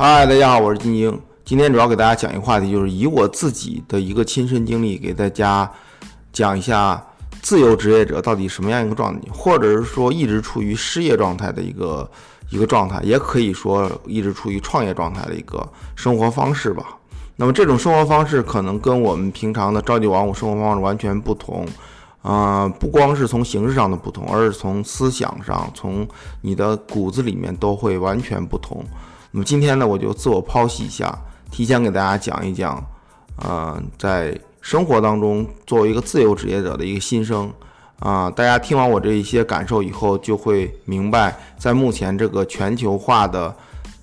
嗨，大家好，我是金晶。今天主要给大家讲一个话题，就是以我自己的一个亲身经历，给大家讲一下自由职业者到底什么样一个状态，或者是说一直处于失业状态的一个一个状态，也可以说一直处于创业状态的一个生活方式吧。那么这种生活方式可能跟我们平常的朝九晚五生活方式完全不同。啊，不光是从形式上的不同，而是从思想上，从你的骨子里面都会完全不同。那么今天呢，我就自我剖析一下，提前给大家讲一讲，呃，在生活当中作为一个自由职业者的一个心声。啊，大家听完我这一些感受以后，就会明白，在目前这个全球化的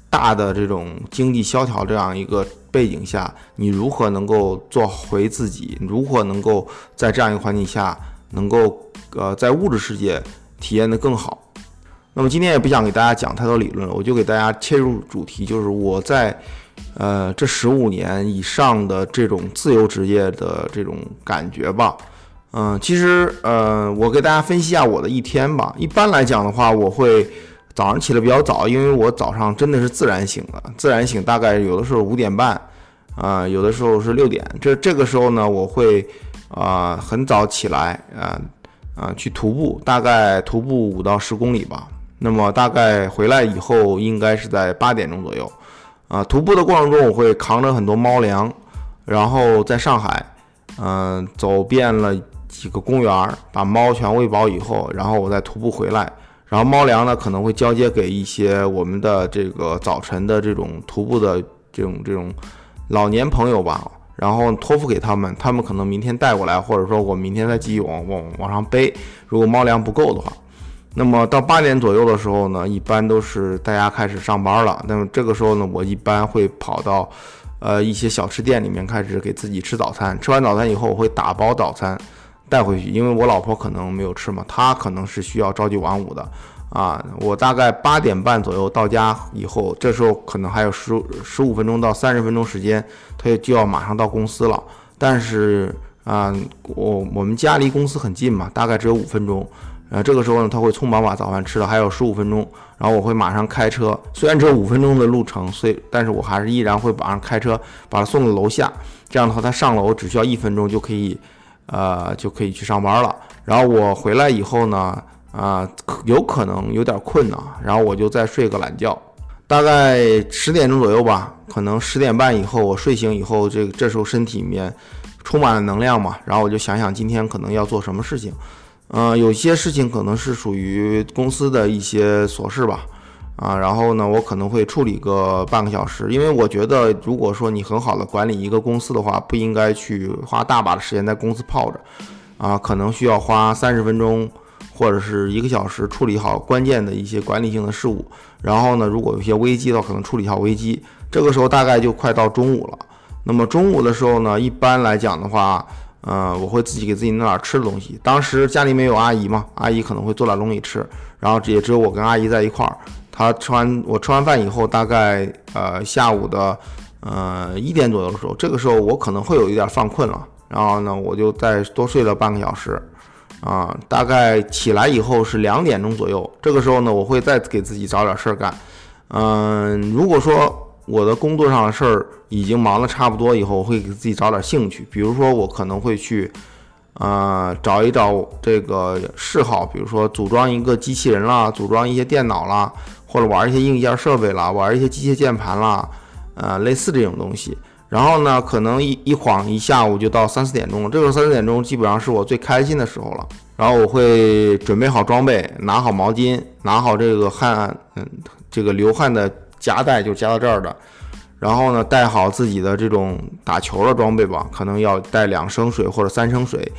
大的这种经济萧条这样一个背景下，你如何能够做回自己？如何能够在这样一个环境下，能够呃在物质世界体验的更好？那么今天也不想给大家讲太多理论了，我就给大家切入主题，就是我在呃这十五年以上的这种自由职业的这种感觉吧。嗯，其实呃我给大家分析一下我的一天吧。一般来讲的话，我会早上起得比较早，因为我早上真的是自然醒的，自然醒大概有的时候五点半，啊有的时候是六点。这这个时候呢，我会啊很早起来啊啊去徒步，大概徒步五到十公里吧。那么大概回来以后，应该是在八点钟左右，啊，徒步的过程中我会扛着很多猫粮，然后在上海，嗯，走遍了几个公园，把猫全喂饱以后，然后我再徒步回来，然后猫粮呢可能会交接给一些我们的这个早晨的这种徒步的这种这种老年朋友吧，然后托付给他们，他们可能明天带过来，或者说我明天再继续往往往上背，如果猫粮不够的话。那么到八点左右的时候呢，一般都是大家开始上班了。那么这个时候呢，我一般会跑到，呃一些小吃店里面开始给自己吃早餐。吃完早餐以后，我会打包早餐带回去，因为我老婆可能没有吃嘛，她可能是需要朝九晚五的啊。我大概八点半左右到家以后，这时候可能还有十十五分钟到三十分钟时间，她就要马上到公司了。但是啊，我我们家离公司很近嘛，大概只有五分钟。呃，这个时候呢，他会匆忙把早饭吃了，还有十五分钟，然后我会马上开车，虽然只有五分钟的路程，所以，但是我还是依然会马上开车把他送到楼下，这样的话，他上楼只需要一分钟就可以，呃，就可以去上班了。然后我回来以后呢，啊，有可能有点困呢，然后我就再睡个懒觉，大概十点钟左右吧，可能十点半以后我睡醒以后，这这时候身体里面充满了能量嘛，然后我就想想今天可能要做什么事情。嗯，有些事情可能是属于公司的一些琐事吧，啊，然后呢，我可能会处理个半个小时，因为我觉得，如果说你很好的管理一个公司的话，不应该去花大把的时间在公司泡着，啊，可能需要花三十分钟或者是一个小时处理好关键的一些管理性的事务，然后呢，如果有些危机的话，可能处理一下危机，这个时候大概就快到中午了。那么中午的时候呢，一般来讲的话。嗯，我会自己给自己弄点吃的东西。当时家里面有阿姨嘛，阿姨可能会做点东西吃，然后也只有我跟阿姨在一块儿。她吃完我吃完饭以后，大概呃下午的呃一点左右的时候，这个时候我可能会有一点犯困了，然后呢我就再多睡了半个小时，啊，大概起来以后是两点钟左右，这个时候呢我会再给自己找点事儿干。嗯，如果说。我的工作上的事儿已经忙得差不多，以后我会给自己找点兴趣，比如说我可能会去，呃，找一找这个嗜好，比如说组装一个机器人啦，组装一些电脑啦，或者玩一些硬件设备啦，玩一些机械键盘啦，呃，类似这种东西。然后呢，可能一一晃一下午就到三四点钟了，这个三四点钟基本上是我最开心的时候了。然后我会准备好装备，拿好毛巾，拿好这个汗，嗯，这个流汗的。夹带就夹到这儿的，然后呢，带好自己的这种打球的装备吧，可能要带两升水或者三升水，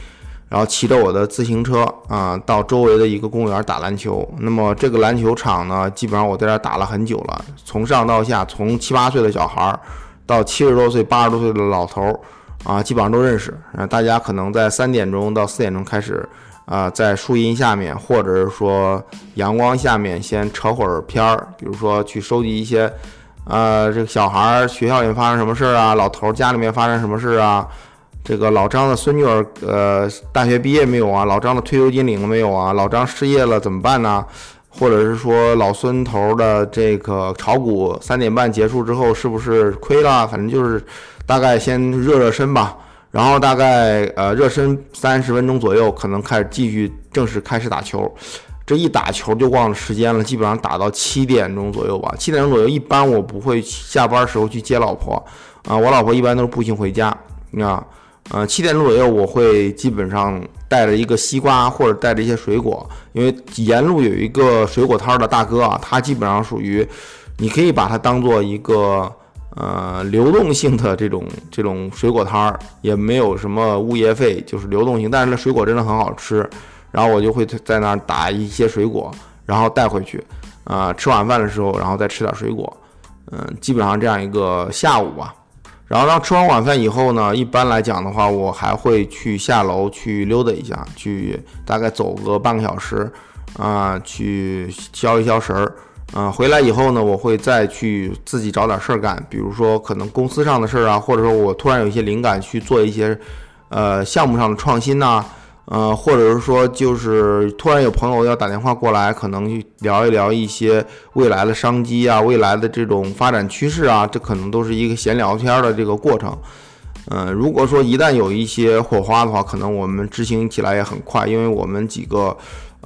然后骑着我的自行车啊，到周围的一个公园打篮球。那么这个篮球场呢，基本上我在这打了很久了，从上到下，从七八岁的小孩儿到七十多岁、八十多岁的老头儿啊，基本上都认识。大家可能在三点钟到四点钟开始。啊，在树荫下面，或者是说阳光下面，先扯会儿片儿，比如说去收集一些，呃，这个小孩儿学校里面发生什么事儿啊，老头儿家里面发生什么事儿啊，这个老张的孙女儿，呃，大学毕业没有啊？老张的退休金领了没有啊？老张失业了怎么办呢？或者是说老孙头的这个炒股三点半结束之后是不是亏了？反正就是大概先热热身吧，然后大概呃热身三十分钟左右，可能开始继续正式开始打球。这一打球就忘了时间了，基本上打到七点钟左右吧。七点钟左右，一般我不会下班时候去接老婆啊，我老婆一般都是步行回家啊。呃，七点钟左右，我会基本上带着一个西瓜或者带着一些水果，因为沿路有一个水果摊的大哥啊，他基本上属于，你可以把它当做一个呃流动性的这种这种水果摊儿，也没有什么物业费，就是流动性，但是那水果真的很好吃。然后我就会在那儿打一些水果，然后带回去，啊，吃晚饭的时候，然后再吃点水果，嗯，基本上这样一个下午吧。然后当吃完晚饭以后呢，一般来讲的话，我还会去下楼去溜达一下，去大概走个半个小时，啊，去消一消食儿，啊，回来以后呢，我会再去自己找点事儿干，比如说可能公司上的事儿啊，或者说我突然有一些灵感去做一些，呃，项目上的创新呐。呃，或者是说，就是突然有朋友要打电话过来，可能去聊一聊一些未来的商机啊，未来的这种发展趋势啊，这可能都是一个闲聊天的这个过程。嗯，如果说一旦有一些火花的话，可能我们执行起来也很快，因为我们几个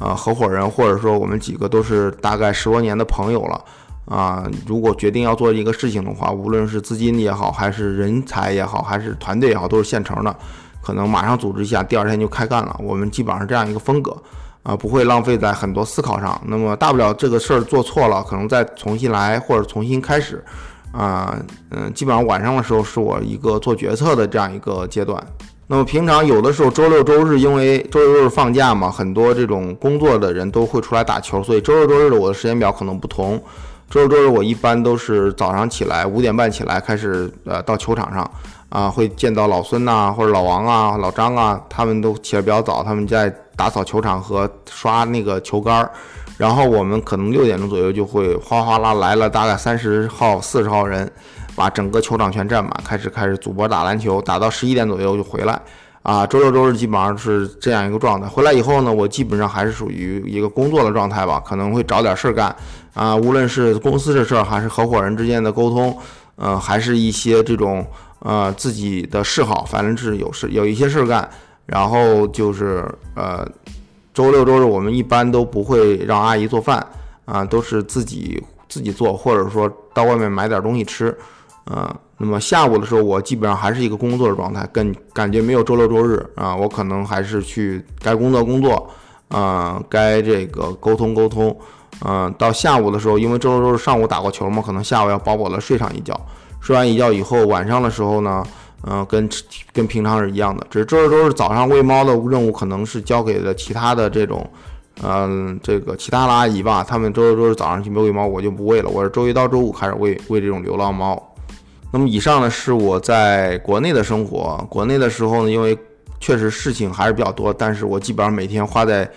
啊合伙人，或者说我们几个都是大概十多年的朋友了啊。如果决定要做一个事情的话，无论是资金也好，还是人才也好，还是团队也好，都是现成的。可能马上组织一下，第二天就开干了。我们基本上是这样一个风格，啊，不会浪费在很多思考上。那么大不了这个事儿做错了，可能再重新来或者重新开始，啊，嗯，基本上晚上的时候是我一个做决策的这样一个阶段。那么平常有的时候周六周日，因为周六周日放假嘛，很多这种工作的人都会出来打球，所以周六周日的我的时间表可能不同。周六周日我一般都是早上起来五点半起来开始，呃，到球场上。啊，会见到老孙呐，或者老王啊、老张啊，他们都起得比较早，他们在打扫球场和刷那个球杆儿。然后我们可能六点钟左右就会哗哗啦来了大概三十号、四十号人，把整个球场全占满，开始开始组播打篮球，打到十一点左右就回来。啊，周六周日基本上是这样一个状态。回来以后呢，我基本上还是属于一个工作的状态吧，可能会找点事儿干。啊，无论是公司的事儿，还是合伙人之间的沟通，呃，还是一些这种。呃，自己的嗜好，反正是有事有一些事儿干，然后就是呃，周六周日我们一般都不会让阿姨做饭啊，都是自己自己做，或者说到外面买点东西吃，啊，那么下午的时候我基本上还是一个工作的状态，跟感觉没有周六周日啊，我可能还是去该工作工作，啊，该这个沟通沟通，嗯，到下午的时候，因为周六周日上午打过球嘛，可能下午要饱饱的睡上一觉。睡完一觉以后，晚上的时候呢，嗯，跟跟平常是一样的，只是周六周日早上喂猫的任务可能是交给了其他的这种，嗯，这个其他的阿姨吧。他们周六周日早上去喂猫，我就不喂了。我是周一到周五开始喂喂这种流浪猫。那么以上呢是我在国内的生活。国内的时候呢，因为确实事情还是比较多，但是我基本上每天花在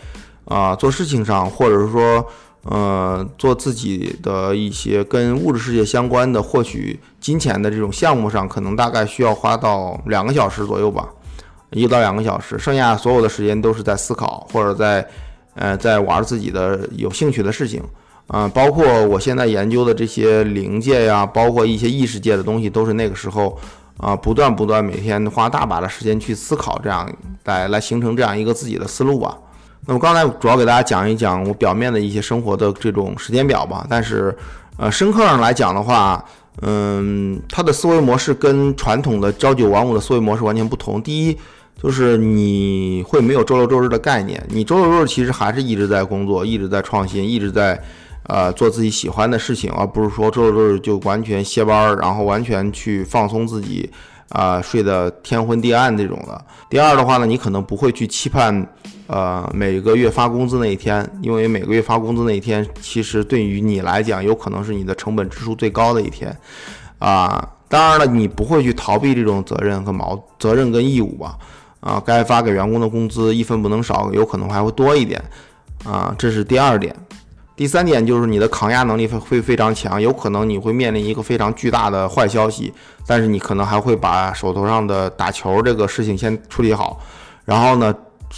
啊做事情上，或者是说。呃，做自己的一些跟物质世界相关的获取金钱的这种项目上，可能大概需要花到两个小时左右吧，一到两个小时，剩下所有的时间都是在思考或者在，呃，在玩自己的有兴趣的事情，啊，包括我现在研究的这些灵界呀，包括一些异世界的东西，都是那个时候啊，不断不断每天花大把的时间去思考，这样来来形成这样一个自己的思路吧。那么刚才主要给大家讲一讲我表面的一些生活的这种时间表吧，但是，呃，深刻上来讲的话，嗯，他的思维模式跟传统的朝九晚五的思维模式完全不同。第一，就是你会没有周六周日的概念，你周六周日其实还是一直在工作，一直在创新，一直在，呃，做自己喜欢的事情，而不是说周六周日就完全歇班儿，然后完全去放松自己，啊，睡得天昏地暗这种的。第二的话呢，你可能不会去期盼。呃，每个月发工资那一天，因为每个月发工资那一天，其实对于你来讲，有可能是你的成本支出最高的一天，啊，当然了，你不会去逃避这种责任和矛责任跟义务吧？啊，该发给员工的工资一分不能少，有可能还会多一点，啊，这是第二点。第三点就是你的抗压能力会会非常强，有可能你会面临一个非常巨大的坏消息，但是你可能还会把手头上的打球这个事情先处理好，然后呢？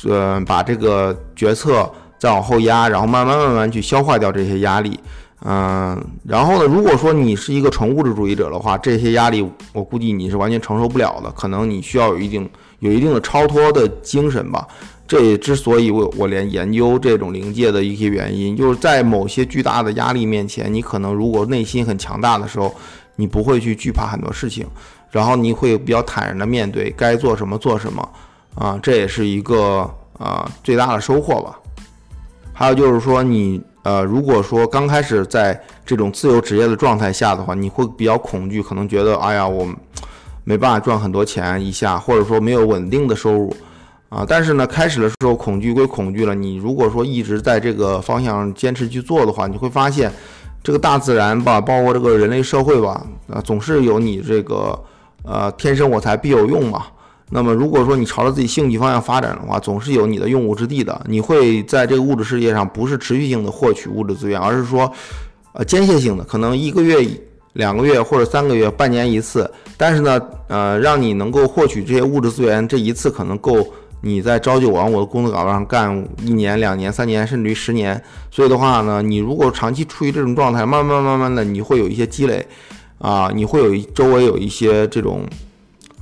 呃，把这个决策再往后压，然后慢慢慢慢去消化掉这些压力。嗯，然后呢，如果说你是一个纯物质主义者的话，这些压力我估计你是完全承受不了的，可能你需要有一定有一定的超脱的精神吧。这也之所以我我连研究这种灵界的一些原因，就是在某些巨大的压力面前，你可能如果内心很强大的时候，你不会去惧怕很多事情，然后你会比较坦然的面对该做什么做什么，啊，这也是一个啊最大的收获吧。还有就是说，你呃，如果说刚开始在这种自由职业的状态下的话，你会比较恐惧，可能觉得哎呀，我没办法赚很多钱一下，或者说没有稳定的收入。啊，但是呢，开始的时候恐惧归恐惧了，你如果说一直在这个方向坚持去做的话，你会发现，这个大自然吧，包括这个人类社会吧，啊，总是有你这个呃天生我材必有用嘛。那么如果说你朝着自己兴趣方向发展的话，总是有你的用武之地的。你会在这个物质世界上不是持续性的获取物质资源，而是说，呃，间歇性的，可能一个月、两个月或者三个月、半年一次。但是呢，呃，让你能够获取这些物质资源，这一次可能够。你在朝九晚五的工作岗位上干一年、两年、三年，甚至于十年，所以的话呢，你如果长期处于这种状态，慢慢、慢慢的，你会有一些积累，啊，你会有周围有一些这种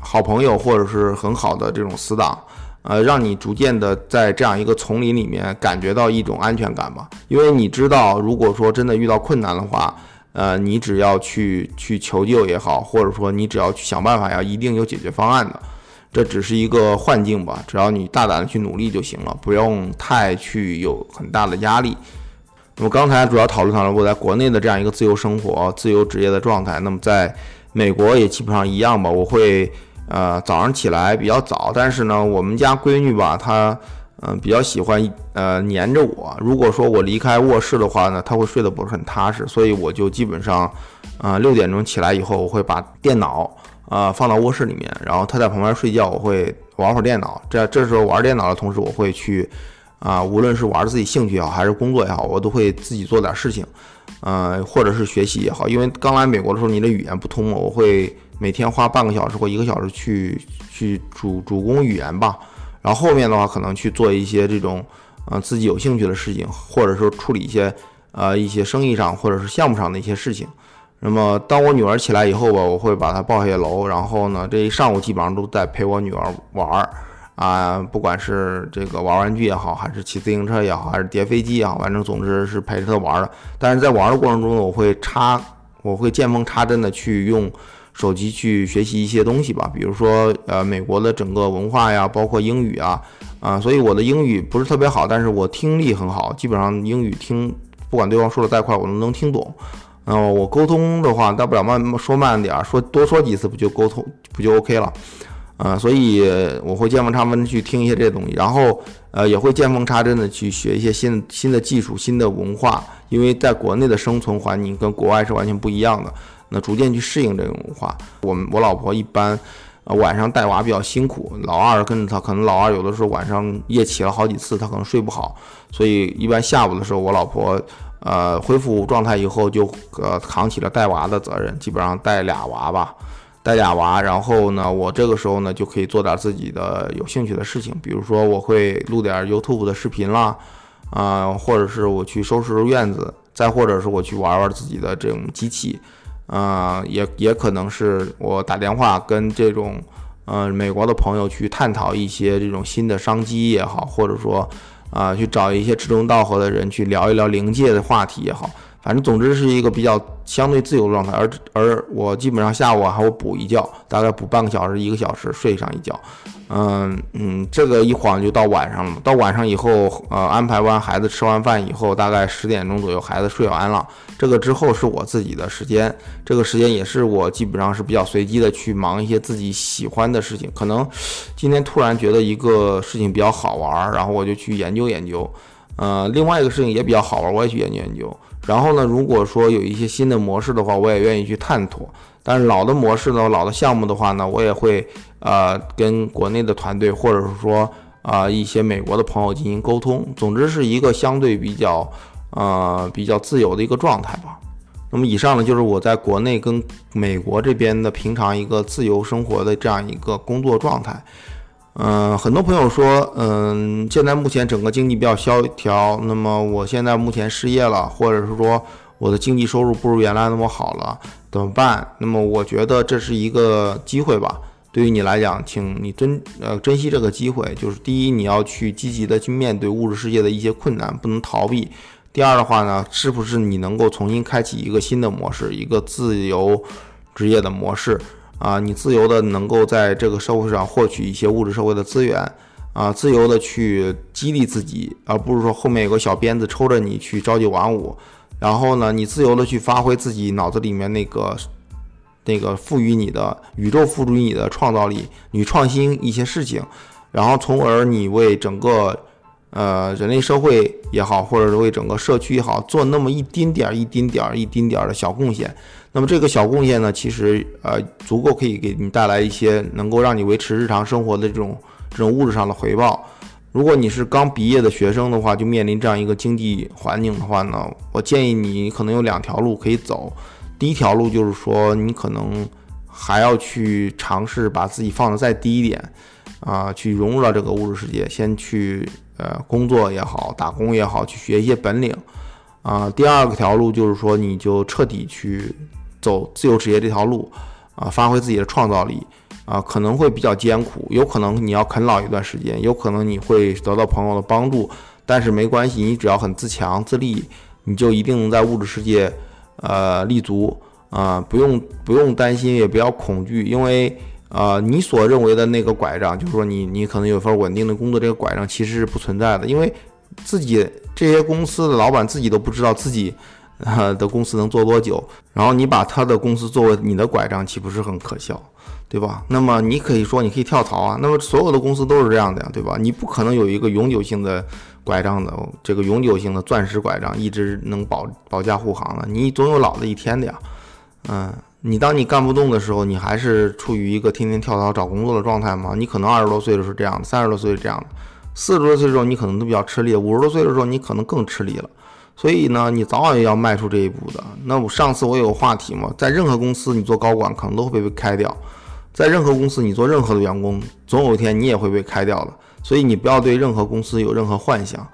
好朋友或者是很好的这种死党，呃，让你逐渐的在这样一个丛林里面感觉到一种安全感吧，因为你知道，如果说真的遇到困难的话，呃，你只要去去求救也好，或者说你只要去想办法呀，一定有解决方案的。这只是一个幻境吧，只要你大胆的去努力就行了，不用太去有很大的压力。那么刚才主要讨论讨论我在国内的这样一个自由生活、自由职业的状态。那么在美国也基本上一样吧，我会呃早上起来比较早，但是呢，我们家闺女吧，她嗯比较喜欢呃黏着我。如果说我离开卧室的话呢，她会睡得不是很踏实，所以我就基本上啊六点钟起来以后，我会把电脑。啊，放到卧室里面，然后她在旁边睡觉，我会玩会儿电脑。这这时候玩电脑的同时，我会去啊，无论是玩自己兴趣也好，还是工作也好，我都会自己做点事情，呃，或者是学习也好。因为刚来美国的时候，你的语言不通，我会每天花半个小时或一个小时去去主主攻语言吧。然后后面的话，可能去做一些这种呃自己有兴趣的事情，或者说处理一些呃一些生意上或者是项目上的一些事情。那么，当我女儿起来以后吧，我会把她抱下楼，然后呢，这一上午基本上都在陪我女儿玩儿啊，不管是这个玩玩具也好，还是骑自行车也好，还是叠飞机也好，反正总之是陪着她玩儿的。但是在玩的过程中呢，我会插，我会见缝插针的去用手机去学习一些东西吧，比如说呃美国的整个文化呀，包括英语啊，啊，所以我的英语不是特别好，但是我听力很好，基本上英语听不管对方说的再快，我都能听懂。嗯，我沟通的话，大不了慢说慢点儿，说多说几次不就沟通不就 OK 了？啊，所以我会见缝插针去听一些这些东西，然后呃也会见缝插针的去学一些新新的技术、新的文化，因为在国内的生存环境跟国外是完全不一样的。那逐渐去适应这种文化。我们我老婆一般呃晚上带娃比较辛苦，老二跟着她，可能老二有的时候晚上夜起了好几次，她可能睡不好，所以一般下午的时候我老婆。呃，恢复状态以后就呃扛起了带娃的责任，基本上带俩娃吧，带俩娃，然后呢，我这个时候呢就可以做点自己的有兴趣的事情，比如说我会录点 YouTube 的视频啦，啊，或者是我去收拾院子，再或者是我去玩玩自己的这种机器，啊，也也可能是我打电话跟这种呃美国的朋友去探讨一些这种新的商机也好，或者说。啊，去找一些志同道合的人去聊一聊灵界的话题也好，反正总之是一个比较相对自由的状态。而而我基本上下午还会补一觉，大概补半个小时、一个小时睡上一觉。嗯嗯，这个一晃就到晚上了。到晚上以后，呃，安排完孩子吃完饭以后，大概十点钟左右，孩子睡完了。这个之后是我自己的时间，这个时间也是我基本上是比较随机的去忙一些自己喜欢的事情。可能今天突然觉得一个事情比较好玩，然后我就去研究研究。呃，另外一个事情也比较好玩，我也去研究研究。然后呢，如果说有一些新的模式的话，我也愿意去探索。但是老的模式呢，老的项目的话呢，我也会呃跟国内的团队或者是说啊一些美国的朋友进行沟通。总之是一个相对比较呃比较自由的一个状态吧。那么以上呢就是我在国内跟美国这边的平常一个自由生活的这样一个工作状态。嗯，很多朋友说，嗯，现在目前整个经济比较萧条，那么我现在目前失业了，或者是说我的经济收入不如原来那么好了，怎么办？那么我觉得这是一个机会吧。对于你来讲，请你珍呃珍惜这个机会。就是第一，你要去积极的去面对物质世界的一些困难，不能逃避。第二的话呢，是不是你能够重新开启一个新的模式，一个自由职业的模式？啊，你自由的能够在这个社会上获取一些物质社会的资源，啊，自由的去激励自己，而不是说后面有个小鞭子抽着你去朝九晚五。然后呢，你自由的去发挥自己脑子里面那个那个赋予你的宇宙赋予你的创造力，你创新一些事情，然后从而你为整个呃人类社会也好，或者是为整个社区也好，做那么一丁点儿、一丁点儿、一丁点儿的小贡献。那么这个小贡献呢，其实呃足够可以给你带来一些能够让你维持日常生活的这种这种物质上的回报。如果你是刚毕业的学生的话，就面临这样一个经济环境的话呢，我建议你可能有两条路可以走。第一条路就是说，你可能还要去尝试把自己放的再低一点啊，去融入到这个物质世界，先去呃工作也好，打工也好，去学一些本领啊。第二个条路就是说，你就彻底去。走自由职业这条路，啊，发挥自己的创造力，啊，可能会比较艰苦，有可能你要啃老一段时间，有可能你会得到朋友的帮助，但是没关系，你只要很自强自立，你就一定能在物质世界，呃，立足，啊，不用不用担心，也不要恐惧，因为，呃，你所认为的那个拐杖，就是说你你可能有份稳定的工作，这个拐杖其实是不存在的，因为自己这些公司的老板自己都不知道自己。的公司能做多久？然后你把他的公司作为你的拐杖，岂不是很可笑，对吧？那么你可以说你可以跳槽啊。那么所有的公司都是这样的呀，对吧？你不可能有一个永久性的拐杖的，这个永久性的钻石拐杖，一直能保保驾护航的。你总有老的一天的呀。嗯，你当你干不动的时候，你还是处于一个天天跳槽找工作的状态吗？你可能二十多岁的时候这样的，三十多岁是这样的，四十多岁的时候你可能都比较吃力，五十多岁的时候你可能更吃力了。所以呢，你早晚要迈出这一步的。那我上次我有个话题嘛，在任何公司你做高管可能都会被开掉，在任何公司你做任何的员工，总有一天你也会被开掉的。所以你不要对任何公司有任何幻想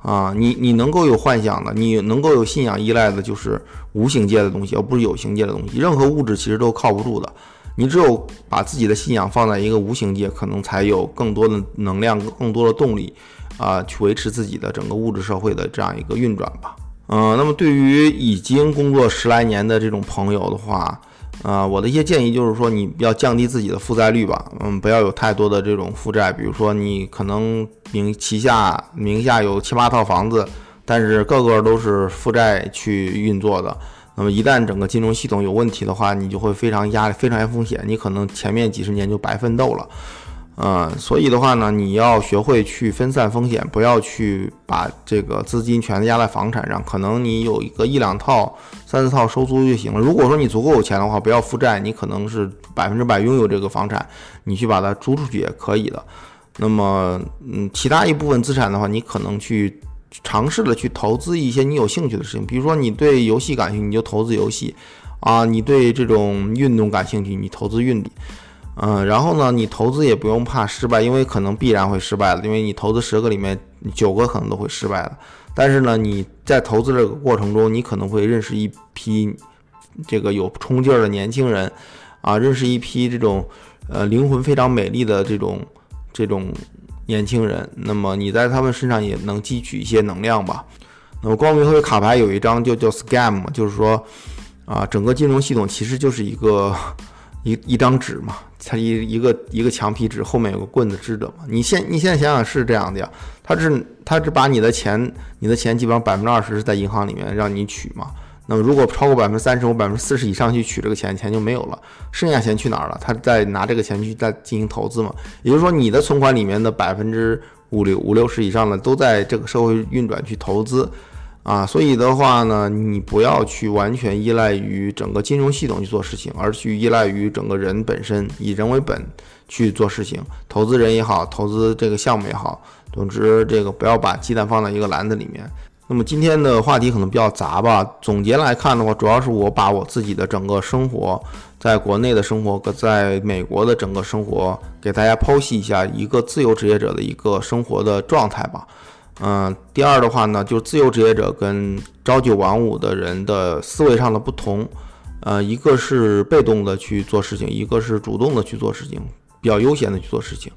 啊！你你能够有幻想的，你能够有信仰依赖的，就是无形界的东西，而不是有形界的东西。任何物质其实都靠不住的，你只有把自己的信仰放在一个无形界，可能才有更多的能量，更多的动力。啊，去维持自己的整个物质社会的这样一个运转吧。嗯，那么对于已经工作十来年的这种朋友的话，啊，我的一些建议就是说，你要降低自己的负债率吧。嗯，不要有太多的这种负债，比如说你可能名旗下名下有七八套房子，但是个个都是负债去运作的。那么一旦整个金融系统有问题的话，你就会非常压力，非常有风险，你可能前面几十年就白奋斗了。嗯，所以的话呢，你要学会去分散风险，不要去把这个资金全压在房产上。可能你有一个一两套、三四套收租就行了。如果说你足够有钱的话，不要负债，你可能是百分之百拥有这个房产，你去把它租出去也可以的。那么，嗯，其他一部分资产的话，你可能去尝试的去投资一些你有兴趣的事情，比如说你对游戏感兴趣，你就投资游戏啊；你对这种运动感兴趣，你投资运动。嗯，然后呢，你投资也不用怕失败，因为可能必然会失败的，因为你投资十个里面九个可能都会失败的。但是呢，你在投资这个过程中，你可能会认识一批这个有冲劲儿的年轻人，啊，认识一批这种呃灵魂非常美丽的这种这种年轻人。那么你在他们身上也能汲取一些能量吧。那么光明会卡牌有一张就叫 scam，就是说啊，整个金融系统其实就是一个。一一张纸嘛，它一一个一个墙皮纸后面有个棍子支着嘛。你现你现在想想是这样的呀，他是他只把你的钱，你的钱基本上百分之二十是在银行里面让你取嘛。那么如果超过百分之三十或百分之四十以上去取这个钱，钱就没有了，剩下钱去哪儿了？他在拿这个钱去再进行投资嘛。也就是说，你的存款里面的百分之五六五六十以上的都在这个社会运转去投资。啊，所以的话呢，你不要去完全依赖于整个金融系统去做事情，而去依赖于整个人本身，以人为本去做事情。投资人也好，投资这个项目也好，总之这个不要把鸡蛋放在一个篮子里面。那么今天的话题可能比较杂吧。总结来看的话，主要是我把我自己的整个生活，在国内的生活和在美国的整个生活，给大家剖析一下一个自由职业者的一个生活的状态吧。嗯，第二的话呢，就是自由职业者跟朝九晚五的人的思维上的不同。呃，一个是被动的去做事情，一个是主动的去做事情，比较悠闲的去做事情。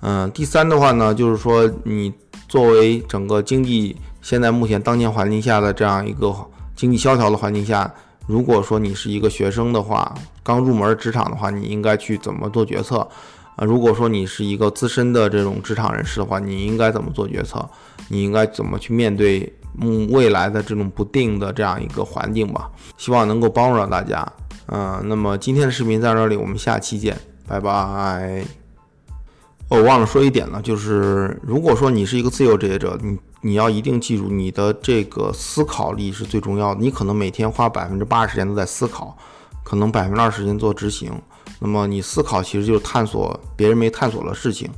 嗯，第三的话呢，就是说你作为整个经济现在目前当前环境下的这样一个经济萧条的环境下，如果说你是一个学生的话，刚入门职场的话，你应该去怎么做决策？啊，如果说你是一个资深的这种职场人士的话，你应该怎么做决策？你应该怎么去面对嗯未来的这种不定的这样一个环境吧？希望能够帮助到大家。嗯，那么今天的视频在这里，我们下期见，拜拜。我忘了说一点了，就是如果说你是一个自由职业者，你你要一定记住，你的这个思考力是最重要的。你可能每天花百分之八十时间都在思考，可能百分之二十时间做执行。那么你思考其实就是探索别人没探索的事情，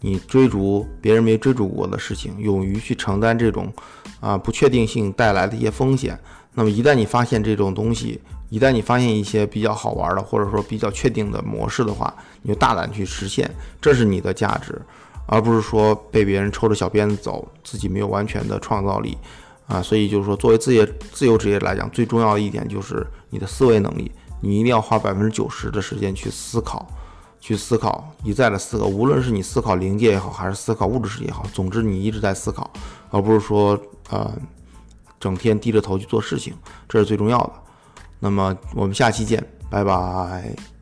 你追逐别人没追逐过的事情，勇于去承担这种啊不确定性带来的一些风险。那么一旦你发现这种东西，一旦你发现一些比较好玩的，或者说比较确定的模式的话，你就大胆去实现，这是你的价值，而不是说被别人抽着小鞭子走，自己没有完全的创造力啊。所以就是说，作为自业自由职业来讲，最重要的一点就是你的思维能力，你一定要花百分之九十的时间去思考，去思考，一再的思考，无论是你思考灵界也好，还是思考物质世界也好，总之你一直在思考，而不是说呃整天低着头去做事情，这是最重要的。那么我们下期见，拜拜。